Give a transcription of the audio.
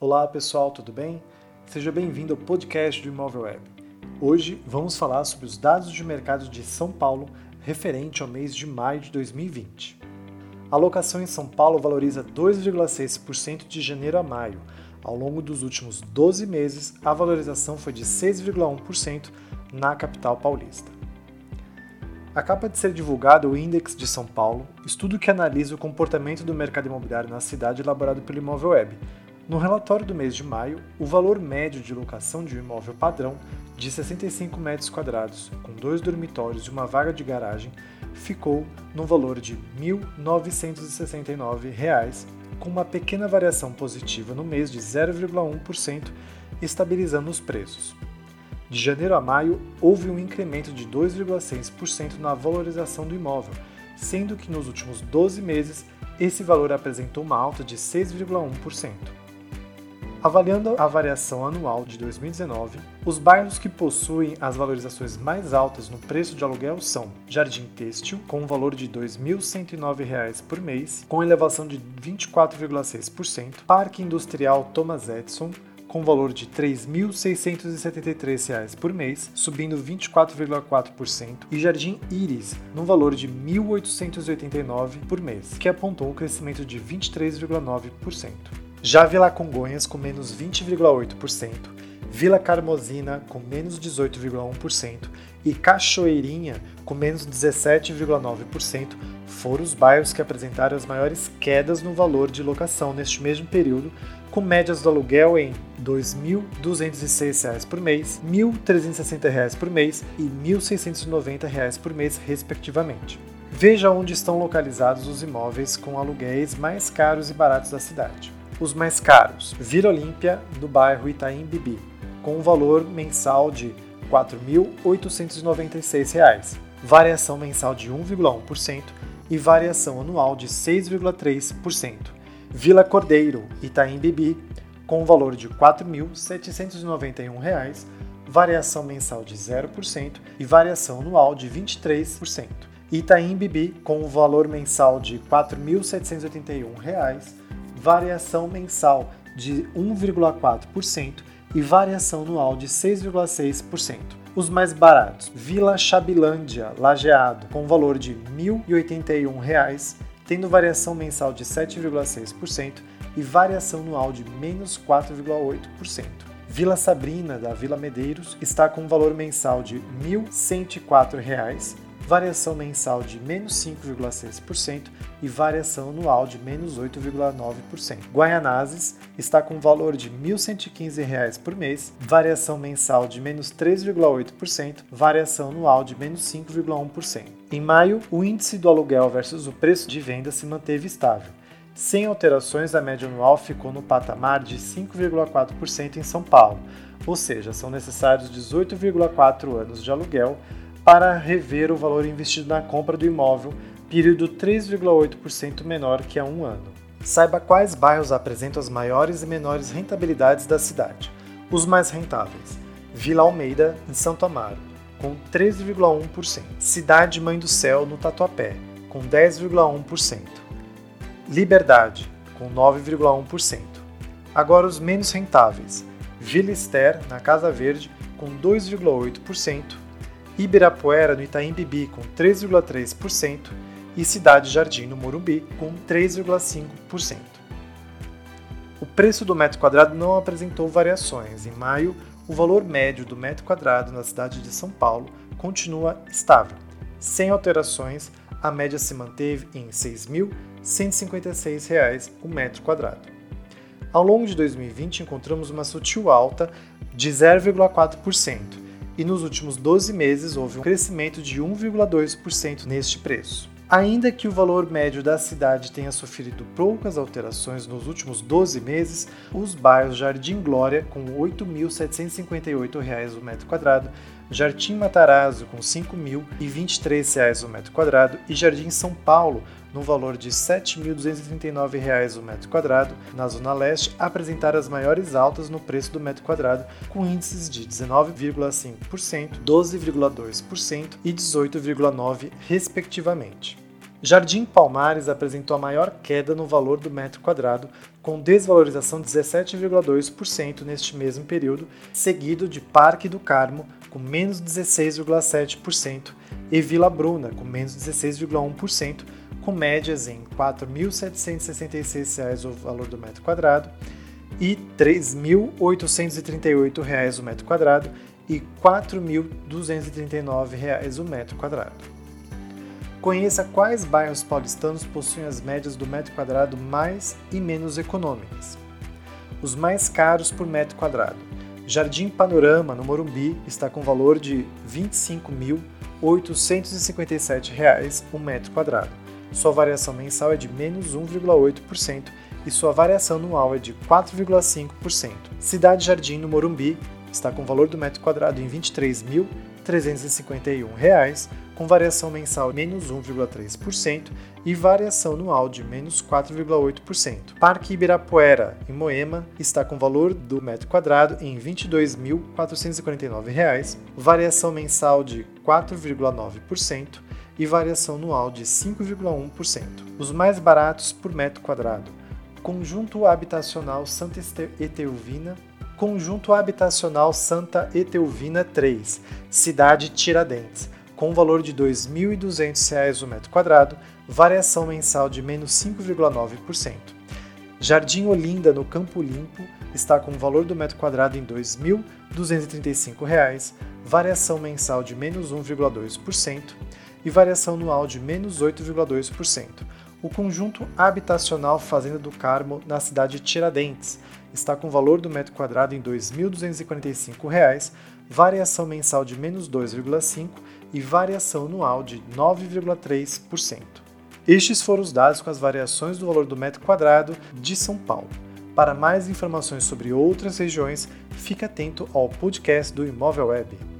Olá pessoal, tudo bem? Seja bem-vindo ao podcast do Imóvel Web. Hoje vamos falar sobre os dados de mercado de São Paulo referente ao mês de maio de 2020. A locação em São Paulo valoriza 2,6% de janeiro a maio. Ao longo dos últimos 12 meses, a valorização foi de 6,1% na capital paulista. Acaba de ser divulgado o Index de São Paulo, estudo que analisa o comportamento do mercado imobiliário na cidade elaborado pelo Imóvel Web, no relatório do mês de maio, o valor médio de locação de um imóvel padrão de 65 metros quadrados, com dois dormitórios e uma vaga de garagem, ficou no valor de R$ 1.969, com uma pequena variação positiva no mês de 0,1%, estabilizando os preços. De janeiro a maio, houve um incremento de 2,6% na valorização do imóvel, sendo que nos últimos 12 meses esse valor apresentou uma alta de 6,1%. Avaliando a variação anual de 2019, os bairros que possuem as valorizações mais altas no preço de aluguel são Jardim Têxtil, com um valor de R$ 2.109 por mês, com elevação de 24,6%, Parque Industrial Thomas Edison, com valor de R$ 3.673 por mês, subindo 24,4%, e Jardim Iris, no valor de R$ 1.889 por mês, que apontou um crescimento de 23,9%. Já Vila Congonhas com menos 20,8%, Vila Carmosina com menos 18,1% e Cachoeirinha com menos 17,9% foram os bairros que apresentaram as maiores quedas no valor de locação neste mesmo período, com médias do aluguel em R$ 2.206 por mês, R$ 1.360 por mês e R$ 1.690 por mês, respectivamente. Veja onde estão localizados os imóveis com aluguéis mais caros e baratos da cidade. Os mais caros, Vila Olímpia, do bairro Itaim Bibi, com um valor mensal de R$ 4.896, variação mensal de 1,1% e variação anual de 6,3%. Vila Cordeiro, Itaim Bibi, com um valor de R$ 4.791, variação mensal de 0% e variação anual de 23%. Itaim Bibi, com um valor mensal de R$ 4.781, variação mensal de 1,4% e variação anual de 6,6%. Os mais baratos: Vila Chabilândia, Lajeado, com valor de R$ 1.081, tendo variação mensal de 7,6% e variação anual de menos 4,8%. Vila Sabrina, da Vila Medeiros, está com valor mensal de R$ 1.104 variação mensal de menos 5,6% e variação anual de menos 8,9%. Guaianazes está com valor de R$ 1.115 por mês, variação mensal de menos 3,8%, variação anual de menos 5,1%. Em maio, o índice do aluguel versus o preço de venda se manteve estável. Sem alterações, a média anual ficou no patamar de 5,4% em São Paulo, ou seja, são necessários 18,4 anos de aluguel para rever o valor investido na compra do imóvel, período 3,8% menor que há um ano. Saiba quais bairros apresentam as maiores e menores rentabilidades da cidade. Os mais rentáveis: Vila Almeida, em Santo Amaro, com 13,1%. Cidade Mãe do Céu, no Tatuapé, com 10,1%. Liberdade, com 9,1%. Agora os menos rentáveis: Vila Ester, na Casa Verde, com 2,8%. Ibirapuera, no Itaim Bibi, com 3,3%, e Cidade Jardim, no Morumbi, com 3,5%. O preço do metro quadrado não apresentou variações. Em maio, o valor médio do metro quadrado na cidade de São Paulo continua estável. Sem alterações, a média se manteve em R$ 6.156 o metro quadrado. Ao longo de 2020, encontramos uma sutil alta de 0,4%, e nos últimos 12 meses houve um crescimento de 1,2% neste preço. Ainda que o valor médio da cidade tenha sofrido poucas alterações nos últimos 12 meses, os bairros Jardim Glória, com R$ 8.758 o metro quadrado, Jardim Matarazzo, com R$ 5.023 o metro quadrado, e Jardim São Paulo, no valor de R$ 7.239 o metro quadrado, na Zona Leste, apresentaram as maiores altas no preço do metro quadrado, com índices de 19,5%, 12,2% e 18,9%, respectivamente. Jardim Palmares apresentou a maior queda no valor do metro quadrado, com desvalorização de 17,2% neste mesmo período, seguido de Parque do Carmo, com menos 16,7%, e Vila Bruna, com menos 16,1%, com médias em R$ 4.766 o valor do metro quadrado e R$ 3.838 o metro quadrado e R$ 4.239 o metro quadrado. Conheça quais bairros paulistanos possuem as médias do metro quadrado mais e menos econômicas. Os mais caros por metro quadrado. Jardim Panorama, no Morumbi, está com valor de R$ 25.857 um metro quadrado. Sua variação mensal é de menos 1,8% e sua variação anual é de 4,5%. Cidade Jardim, no Morumbi, está com valor do metro quadrado em R$ 23.351 com variação mensal menos 1,3% e variação anual de menos 4,8%. Parque Ibirapuera, em Moema, está com valor do metro quadrado em R$ 22.449, variação mensal de 4,9% e variação anual de 5,1%. Os mais baratos por metro quadrado. Conjunto Habitacional Santa Etelvina, Conjunto Habitacional Santa Etelvina 3, Cidade Tiradentes com valor de R$ 2.200 o metro quadrado, variação mensal de menos 5,9%. Jardim Olinda, no Campo Limpo, está com valor do metro quadrado em R$ 2.235, variação mensal de menos 1,2% e variação anual de menos 8,2%. O conjunto habitacional Fazenda do Carmo, na cidade de Tiradentes, está com valor do metro quadrado em R$ 2.245, variação mensal de menos 2,5% e variação anual de 9,3%. Estes foram os dados com as variações do valor do metro quadrado de São Paulo. Para mais informações sobre outras regiões, fique atento ao podcast do Imóvel Web.